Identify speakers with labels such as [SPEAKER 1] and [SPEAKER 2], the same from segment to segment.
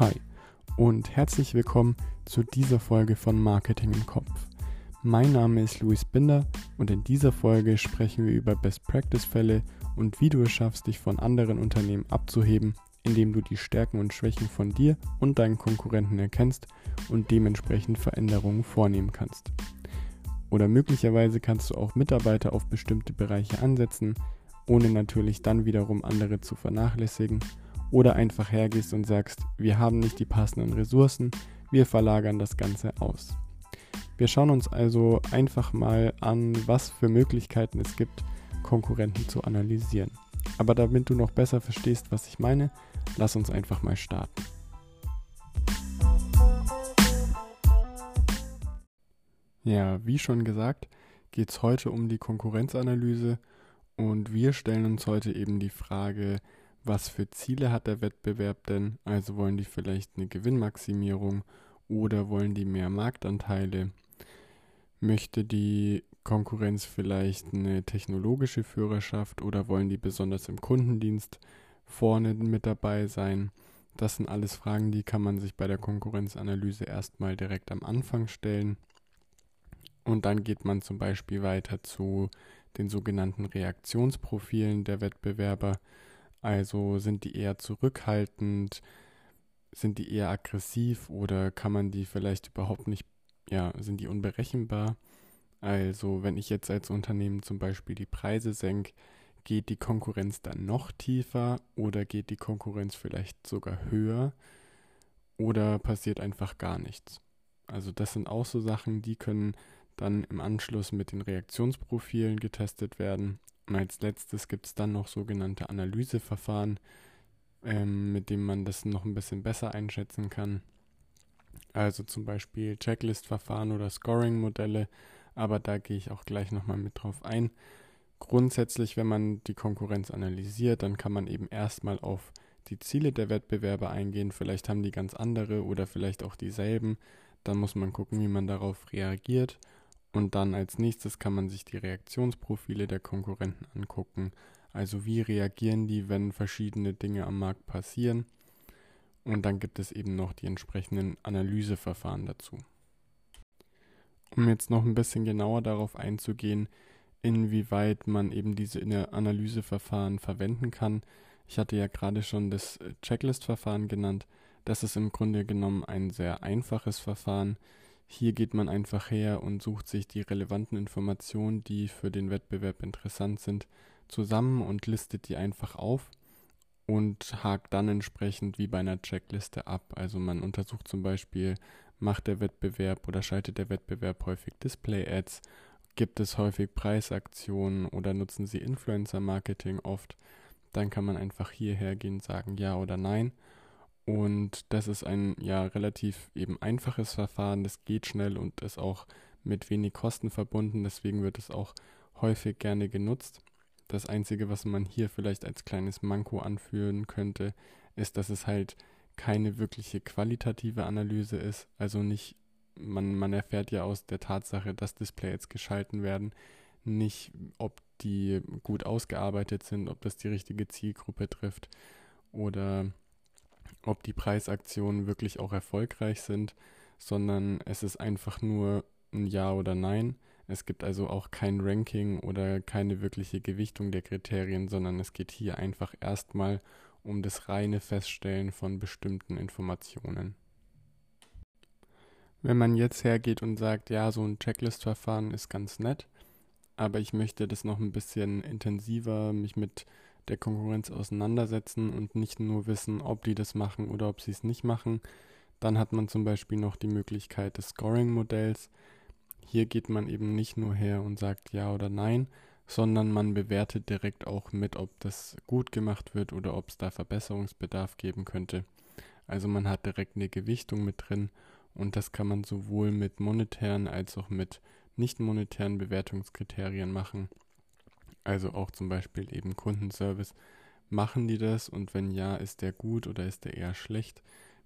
[SPEAKER 1] Hi und herzlich willkommen zu dieser Folge von Marketing im Kopf. Mein Name ist Luis Binder und in dieser Folge sprechen wir über Best Practice Fälle und wie du es schaffst, dich von anderen Unternehmen abzuheben, indem du die Stärken und Schwächen von dir und deinen Konkurrenten erkennst und dementsprechend Veränderungen vornehmen kannst. Oder möglicherweise kannst du auch Mitarbeiter auf bestimmte Bereiche ansetzen, ohne natürlich dann wiederum andere zu vernachlässigen. Oder einfach hergehst und sagst, wir haben nicht die passenden Ressourcen, wir verlagern das Ganze aus. Wir schauen uns also einfach mal an, was für Möglichkeiten es gibt, Konkurrenten zu analysieren. Aber damit du noch besser verstehst, was ich meine, lass uns einfach mal starten. Ja, wie schon gesagt, geht es heute um die Konkurrenzanalyse und wir stellen uns heute eben die Frage, was für Ziele hat der Wettbewerb denn? Also wollen die vielleicht eine Gewinnmaximierung oder wollen die mehr Marktanteile? Möchte die Konkurrenz vielleicht eine technologische Führerschaft oder wollen die besonders im Kundendienst vorne mit dabei sein? Das sind alles Fragen, die kann man sich bei der Konkurrenzanalyse erstmal direkt am Anfang stellen. Und dann geht man zum Beispiel weiter zu den sogenannten Reaktionsprofilen der Wettbewerber. Also sind die eher zurückhaltend, sind die eher aggressiv oder kann man die vielleicht überhaupt nicht, ja, sind die unberechenbar? Also wenn ich jetzt als Unternehmen zum Beispiel die Preise senke, geht die Konkurrenz dann noch tiefer oder geht die Konkurrenz vielleicht sogar höher oder passiert einfach gar nichts? Also das sind auch so Sachen, die können dann im Anschluss mit den Reaktionsprofilen getestet werden. Und als letztes gibt es dann noch sogenannte Analyseverfahren, ähm, mit denen man das noch ein bisschen besser einschätzen kann. Also zum Beispiel Checklist-Verfahren oder Scoring-Modelle, aber da gehe ich auch gleich nochmal mit drauf ein. Grundsätzlich, wenn man die Konkurrenz analysiert, dann kann man eben erstmal auf die Ziele der Wettbewerber eingehen. Vielleicht haben die ganz andere oder vielleicht auch dieselben. Dann muss man gucken, wie man darauf reagiert und dann als nächstes kann man sich die Reaktionsprofile der Konkurrenten angucken. Also wie reagieren die, wenn verschiedene Dinge am Markt passieren. Und dann gibt es eben noch die entsprechenden Analyseverfahren dazu. Um jetzt noch ein bisschen genauer darauf einzugehen, inwieweit man eben diese Analyseverfahren verwenden kann. Ich hatte ja gerade schon das Checklist-Verfahren genannt. Das ist im Grunde genommen ein sehr einfaches Verfahren. Hier geht man einfach her und sucht sich die relevanten Informationen, die für den Wettbewerb interessant sind, zusammen und listet die einfach auf und hakt dann entsprechend wie bei einer Checkliste ab. Also man untersucht zum Beispiel, macht der Wettbewerb oder schaltet der Wettbewerb häufig Display-Ads, gibt es häufig Preisaktionen oder nutzen sie Influencer-Marketing oft. Dann kann man einfach hierher gehen sagen ja oder nein und das ist ein ja relativ eben einfaches Verfahren, das geht schnell und ist auch mit wenig Kosten verbunden, deswegen wird es auch häufig gerne genutzt. Das Einzige, was man hier vielleicht als kleines Manko anführen könnte, ist, dass es halt keine wirkliche qualitative Analyse ist. Also nicht, man, man erfährt ja aus der Tatsache, dass Display jetzt geschalten werden, nicht, ob die gut ausgearbeitet sind, ob das die richtige Zielgruppe trifft oder ob die Preisaktionen wirklich auch erfolgreich sind, sondern es ist einfach nur ein Ja oder Nein. Es gibt also auch kein Ranking oder keine wirkliche Gewichtung der Kriterien, sondern es geht hier einfach erstmal um das reine Feststellen von bestimmten Informationen. Wenn man jetzt hergeht und sagt, ja, so ein Checklist-Verfahren ist ganz nett, aber ich möchte das noch ein bisschen intensiver, mich mit der Konkurrenz auseinandersetzen und nicht nur wissen, ob die das machen oder ob sie es nicht machen. Dann hat man zum Beispiel noch die Möglichkeit des Scoring-Modells. Hier geht man eben nicht nur her und sagt ja oder nein, sondern man bewertet direkt auch mit, ob das gut gemacht wird oder ob es da Verbesserungsbedarf geben könnte. Also man hat direkt eine Gewichtung mit drin und das kann man sowohl mit monetären als auch mit nicht monetären Bewertungskriterien machen also auch zum Beispiel eben Kundenservice. Machen die das und wenn ja, ist der gut oder ist der eher schlecht?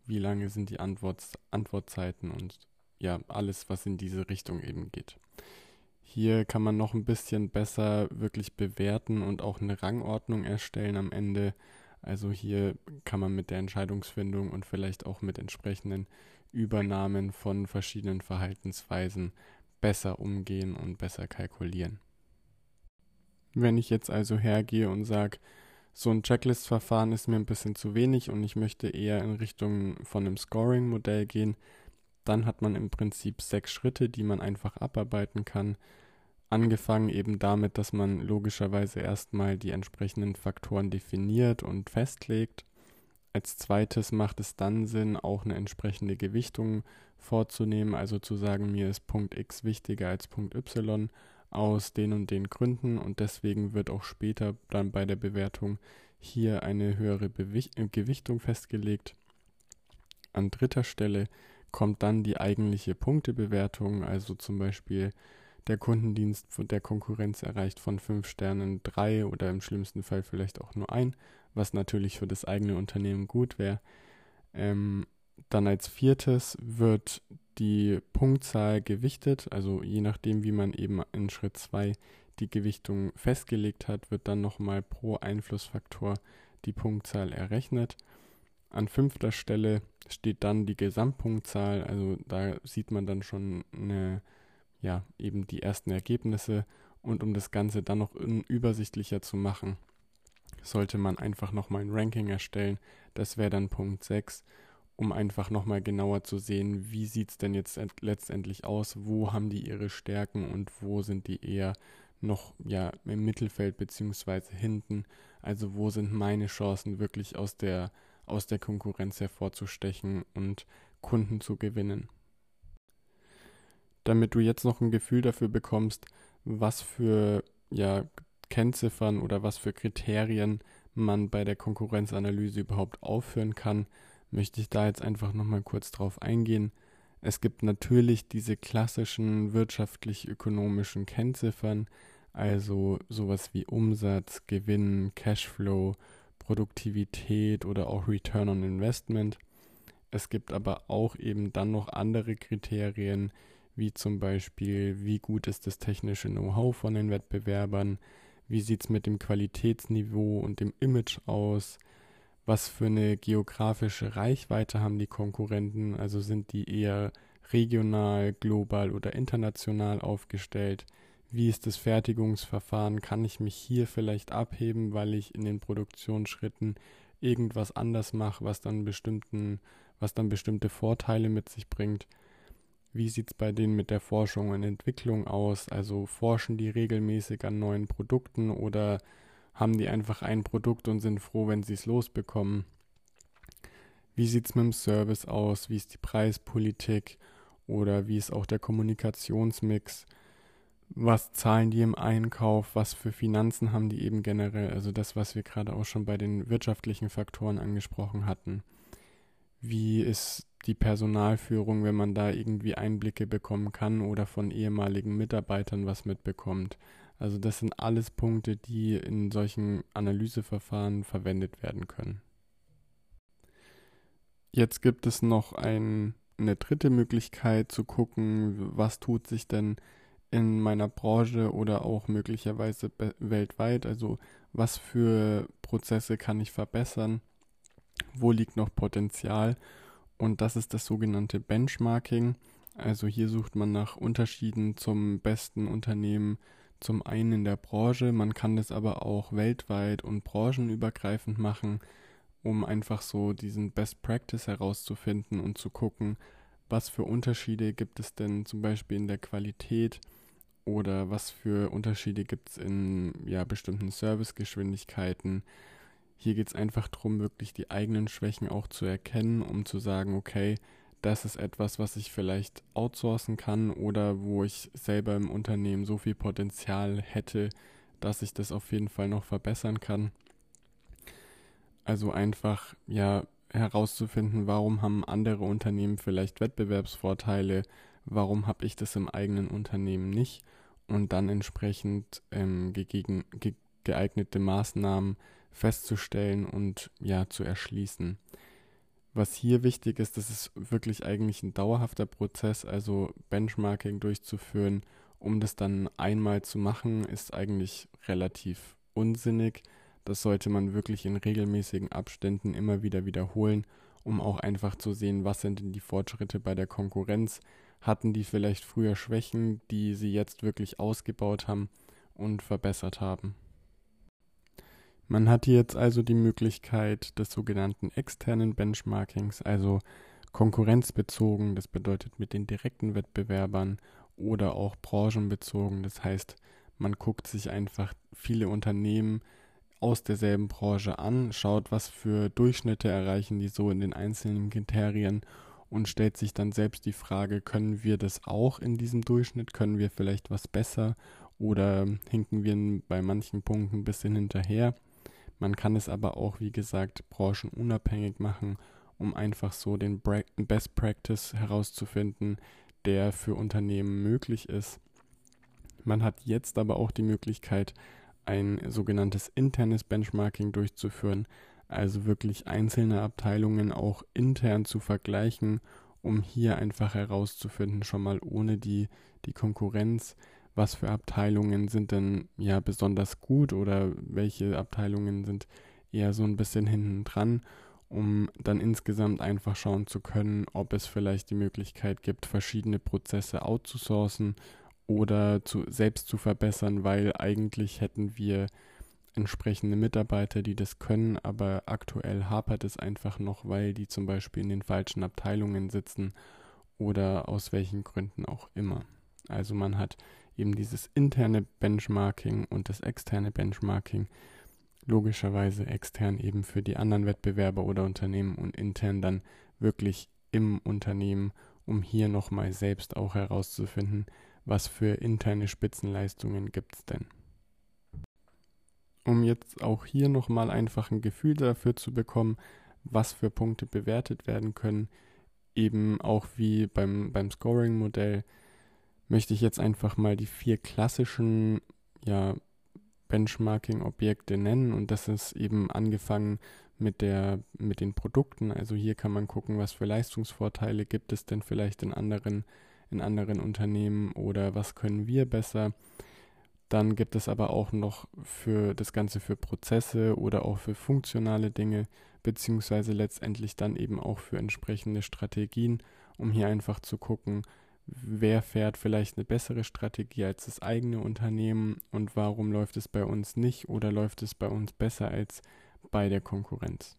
[SPEAKER 1] Wie lange sind die Antwort, Antwortzeiten und ja, alles, was in diese Richtung eben geht. Hier kann man noch ein bisschen besser wirklich bewerten und auch eine Rangordnung erstellen am Ende. Also hier kann man mit der Entscheidungsfindung und vielleicht auch mit entsprechenden Übernahmen von verschiedenen Verhaltensweisen besser umgehen und besser kalkulieren. Wenn ich jetzt also hergehe und sage, so ein Checklist-Verfahren ist mir ein bisschen zu wenig und ich möchte eher in Richtung von einem Scoring-Modell gehen, dann hat man im Prinzip sechs Schritte, die man einfach abarbeiten kann. Angefangen eben damit, dass man logischerweise erstmal die entsprechenden Faktoren definiert und festlegt. Als zweites macht es dann Sinn, auch eine entsprechende Gewichtung vorzunehmen, also zu sagen, mir ist Punkt X wichtiger als Punkt Y aus den und den Gründen und deswegen wird auch später dann bei der Bewertung hier eine höhere äh, Gewichtung festgelegt. An dritter Stelle kommt dann die eigentliche Punktebewertung, also zum Beispiel der Kundendienst der Konkurrenz erreicht von fünf Sternen drei oder im schlimmsten Fall vielleicht auch nur ein, was natürlich für das eigene Unternehmen gut wäre. Ähm, dann als viertes wird die Punktzahl gewichtet, also je nachdem, wie man eben in Schritt 2 die Gewichtung festgelegt hat, wird dann nochmal pro Einflussfaktor die Punktzahl errechnet. An fünfter Stelle steht dann die Gesamtpunktzahl, also da sieht man dann schon eine, ja, eben die ersten Ergebnisse und um das Ganze dann noch übersichtlicher zu machen, sollte man einfach nochmal ein Ranking erstellen. Das wäre dann Punkt 6 um einfach nochmal genauer zu sehen, wie sieht es denn jetzt letztendlich aus, wo haben die ihre Stärken und wo sind die eher noch ja im Mittelfeld beziehungsweise hinten. Also wo sind meine Chancen wirklich aus der aus der Konkurrenz hervorzustechen und Kunden zu gewinnen. Damit du jetzt noch ein Gefühl dafür bekommst, was für ja, Kennziffern oder was für Kriterien man bei der Konkurrenzanalyse überhaupt aufführen kann, möchte ich da jetzt einfach nochmal kurz drauf eingehen. Es gibt natürlich diese klassischen wirtschaftlich-ökonomischen Kennziffern, also sowas wie Umsatz, Gewinn, Cashflow, Produktivität oder auch Return on Investment. Es gibt aber auch eben dann noch andere Kriterien, wie zum Beispiel, wie gut ist das technische Know-how von den Wettbewerbern, wie sieht es mit dem Qualitätsniveau und dem Image aus, was für eine geografische Reichweite haben die Konkurrenten, also sind die eher regional, global oder international aufgestellt, wie ist das Fertigungsverfahren, kann ich mich hier vielleicht abheben, weil ich in den Produktionsschritten irgendwas anders mache, was dann bestimmten, was dann bestimmte Vorteile mit sich bringt. Wie sieht es bei denen mit der Forschung und Entwicklung aus? Also forschen die regelmäßig an neuen Produkten oder haben die einfach ein Produkt und sind froh, wenn sie es losbekommen. Wie sieht es mit dem Service aus? Wie ist die Preispolitik? Oder wie ist auch der Kommunikationsmix? Was zahlen die im Einkauf? Was für Finanzen haben die eben generell? Also das, was wir gerade auch schon bei den wirtschaftlichen Faktoren angesprochen hatten. Wie ist die Personalführung, wenn man da irgendwie Einblicke bekommen kann oder von ehemaligen Mitarbeitern was mitbekommt? Also das sind alles Punkte, die in solchen Analyseverfahren verwendet werden können. Jetzt gibt es noch ein, eine dritte Möglichkeit zu gucken, was tut sich denn in meiner Branche oder auch möglicherweise weltweit. Also was für Prozesse kann ich verbessern, wo liegt noch Potenzial und das ist das sogenannte Benchmarking. Also hier sucht man nach Unterschieden zum besten Unternehmen zum einen in der Branche, man kann das aber auch weltweit und branchenübergreifend machen, um einfach so diesen Best Practice herauszufinden und zu gucken, was für Unterschiede gibt es denn zum Beispiel in der Qualität oder was für Unterschiede gibt es in ja, bestimmten Servicegeschwindigkeiten. Hier geht es einfach darum, wirklich die eigenen Schwächen auch zu erkennen, um zu sagen, okay, das ist etwas, was ich vielleicht outsourcen kann oder wo ich selber im Unternehmen so viel Potenzial hätte, dass ich das auf jeden Fall noch verbessern kann. Also einfach, ja, herauszufinden, warum haben andere Unternehmen vielleicht Wettbewerbsvorteile, warum habe ich das im eigenen Unternehmen nicht und dann entsprechend ähm, gegegen, ge geeignete Maßnahmen festzustellen und ja zu erschließen. Was hier wichtig ist, das ist wirklich eigentlich ein dauerhafter Prozess, also Benchmarking durchzuführen, um das dann einmal zu machen, ist eigentlich relativ unsinnig. das sollte man wirklich in regelmäßigen Abständen immer wieder wiederholen, um auch einfach zu sehen, was sind denn die Fortschritte bei der Konkurrenz, hatten die vielleicht früher Schwächen, die sie jetzt wirklich ausgebaut haben und verbessert haben. Man hat jetzt also die Möglichkeit des sogenannten externen Benchmarkings, also konkurrenzbezogen, das bedeutet mit den direkten Wettbewerbern oder auch branchenbezogen, das heißt, man guckt sich einfach viele Unternehmen aus derselben Branche an, schaut, was für Durchschnitte erreichen die so in den einzelnen Kriterien und stellt sich dann selbst die Frage, können wir das auch in diesem Durchschnitt, können wir vielleicht was besser oder hinken wir bei manchen Punkten ein bisschen hinterher. Man kann es aber auch, wie gesagt, branchenunabhängig machen, um einfach so den Best Practice herauszufinden, der für Unternehmen möglich ist. Man hat jetzt aber auch die Möglichkeit, ein sogenanntes internes Benchmarking durchzuführen, also wirklich einzelne Abteilungen auch intern zu vergleichen, um hier einfach herauszufinden, schon mal ohne die, die Konkurrenz, was für Abteilungen sind denn ja besonders gut oder welche Abteilungen sind eher so ein bisschen hinten dran, um dann insgesamt einfach schauen zu können, ob es vielleicht die Möglichkeit gibt, verschiedene Prozesse outzusourcen oder zu, selbst zu verbessern, weil eigentlich hätten wir entsprechende Mitarbeiter, die das können, aber aktuell hapert es einfach noch, weil die zum Beispiel in den falschen Abteilungen sitzen oder aus welchen Gründen auch immer. Also man hat eben dieses interne Benchmarking und das externe Benchmarking, logischerweise extern eben für die anderen Wettbewerber oder Unternehmen und intern dann wirklich im Unternehmen, um hier nochmal selbst auch herauszufinden, was für interne Spitzenleistungen gibt es denn. Um jetzt auch hier nochmal einfach ein Gefühl dafür zu bekommen, was für Punkte bewertet werden können, eben auch wie beim, beim Scoring-Modell, möchte ich jetzt einfach mal die vier klassischen ja, Benchmarking-Objekte nennen und das ist eben angefangen mit der mit den Produkten. Also hier kann man gucken, was für Leistungsvorteile gibt es denn vielleicht in anderen in anderen Unternehmen oder was können wir besser. Dann gibt es aber auch noch für das Ganze für Prozesse oder auch für funktionale Dinge, beziehungsweise letztendlich dann eben auch für entsprechende Strategien, um hier einfach zu gucken, wer fährt vielleicht eine bessere Strategie als das eigene Unternehmen und warum läuft es bei uns nicht oder läuft es bei uns besser als bei der Konkurrenz.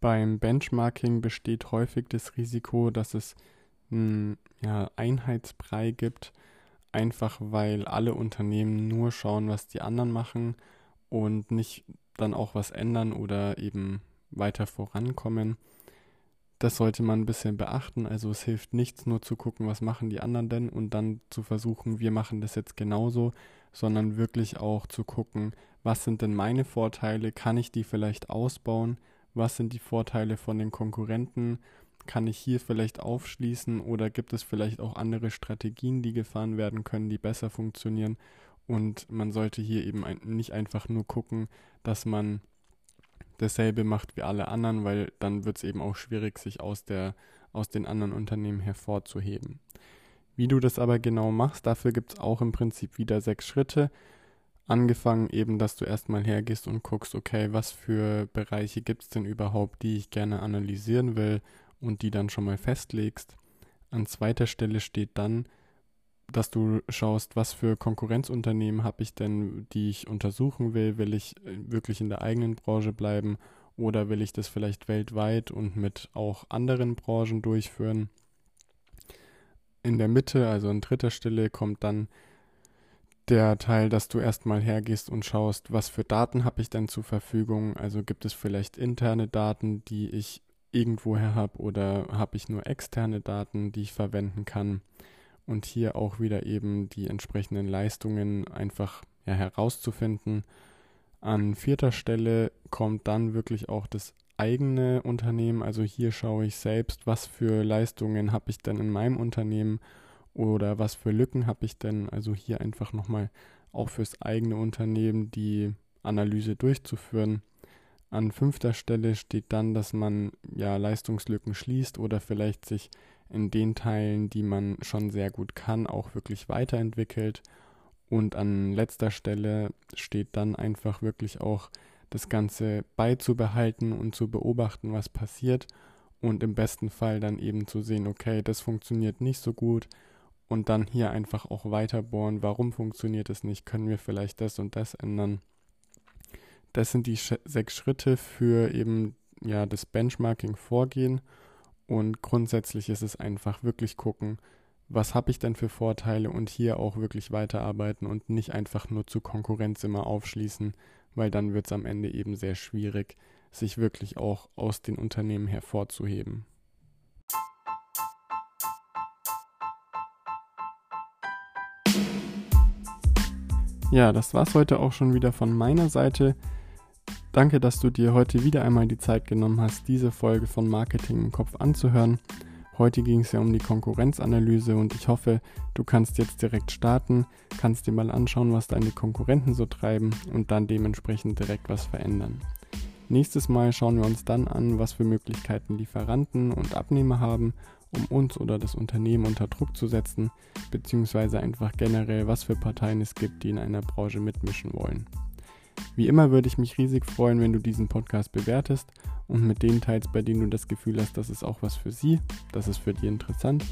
[SPEAKER 1] Beim Benchmarking besteht häufig das Risiko, dass es einen ja, Einheitsbrei gibt, einfach weil alle Unternehmen nur schauen, was die anderen machen und nicht dann auch was ändern oder eben weiter vorankommen. Das sollte man ein bisschen beachten. Also es hilft nichts, nur zu gucken, was machen die anderen denn und dann zu versuchen, wir machen das jetzt genauso, sondern wirklich auch zu gucken, was sind denn meine Vorteile, kann ich die vielleicht ausbauen, was sind die Vorteile von den Konkurrenten kann ich hier vielleicht aufschließen oder gibt es vielleicht auch andere Strategien, die gefahren werden können, die besser funktionieren? Und man sollte hier eben nicht einfach nur gucken, dass man dasselbe macht wie alle anderen, weil dann wird es eben auch schwierig, sich aus, der, aus den anderen Unternehmen hervorzuheben. Wie du das aber genau machst, dafür gibt es auch im Prinzip wieder sechs Schritte. Angefangen eben, dass du erstmal hergehst und guckst, okay, was für Bereiche gibt es denn überhaupt, die ich gerne analysieren will und die dann schon mal festlegst. An zweiter Stelle steht dann, dass du schaust, was für Konkurrenzunternehmen habe ich denn, die ich untersuchen will. Will ich äh, wirklich in der eigenen Branche bleiben oder will ich das vielleicht weltweit und mit auch anderen Branchen durchführen? In der Mitte, also an dritter Stelle, kommt dann der Teil, dass du erstmal hergehst und schaust, was für Daten habe ich denn zur Verfügung. Also gibt es vielleicht interne Daten, die ich irgendwoher habe oder habe ich nur externe Daten, die ich verwenden kann und hier auch wieder eben die entsprechenden Leistungen einfach ja, herauszufinden. An vierter Stelle kommt dann wirklich auch das eigene Unternehmen. Also hier schaue ich selbst, was für Leistungen habe ich denn in meinem Unternehmen oder was für Lücken habe ich denn. Also hier einfach nochmal auch fürs eigene Unternehmen die Analyse durchzuführen. An fünfter Stelle steht dann, dass man ja Leistungslücken schließt oder vielleicht sich in den Teilen, die man schon sehr gut kann, auch wirklich weiterentwickelt. Und an letzter Stelle steht dann einfach wirklich auch das Ganze beizubehalten und zu beobachten, was passiert und im besten Fall dann eben zu sehen, okay, das funktioniert nicht so gut und dann hier einfach auch weiter bohren, warum funktioniert es nicht, können wir vielleicht das und das ändern. Das sind die sechs Schritte für eben ja das Benchmarking Vorgehen und grundsätzlich ist es einfach wirklich gucken, was habe ich denn für Vorteile und hier auch wirklich weiterarbeiten und nicht einfach nur zu Konkurrenz immer aufschließen, weil dann wird es am Ende eben sehr schwierig, sich wirklich auch aus den Unternehmen hervorzuheben. Ja, das war's heute auch schon wieder von meiner Seite. Danke, dass du dir heute wieder einmal die Zeit genommen hast, diese Folge von Marketing im Kopf anzuhören. Heute ging es ja um die Konkurrenzanalyse und ich hoffe, du kannst jetzt direkt starten, kannst dir mal anschauen, was deine Konkurrenten so treiben und dann dementsprechend direkt was verändern. Nächstes Mal schauen wir uns dann an, was für Möglichkeiten Lieferanten und Abnehmer haben, um uns oder das Unternehmen unter Druck zu setzen, beziehungsweise einfach generell, was für Parteien es gibt, die in einer Branche mitmischen wollen. Wie immer würde ich mich riesig freuen, wenn du diesen Podcast bewertest und mit denen teilst, bei denen du das Gefühl hast, das ist auch was für sie, das ist für die interessant.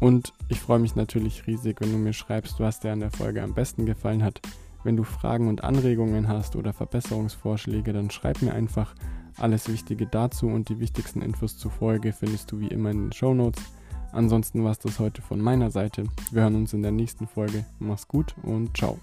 [SPEAKER 1] Und ich freue mich natürlich riesig, wenn du mir schreibst, was dir an der Folge am besten gefallen hat wenn du Fragen und Anregungen hast oder Verbesserungsvorschläge, dann schreib mir einfach alles Wichtige dazu und die wichtigsten Infos zur Folge findest du wie immer in den Show Notes. Ansonsten war es das heute von meiner Seite. Wir hören uns in der nächsten Folge. Mach's gut und ciao.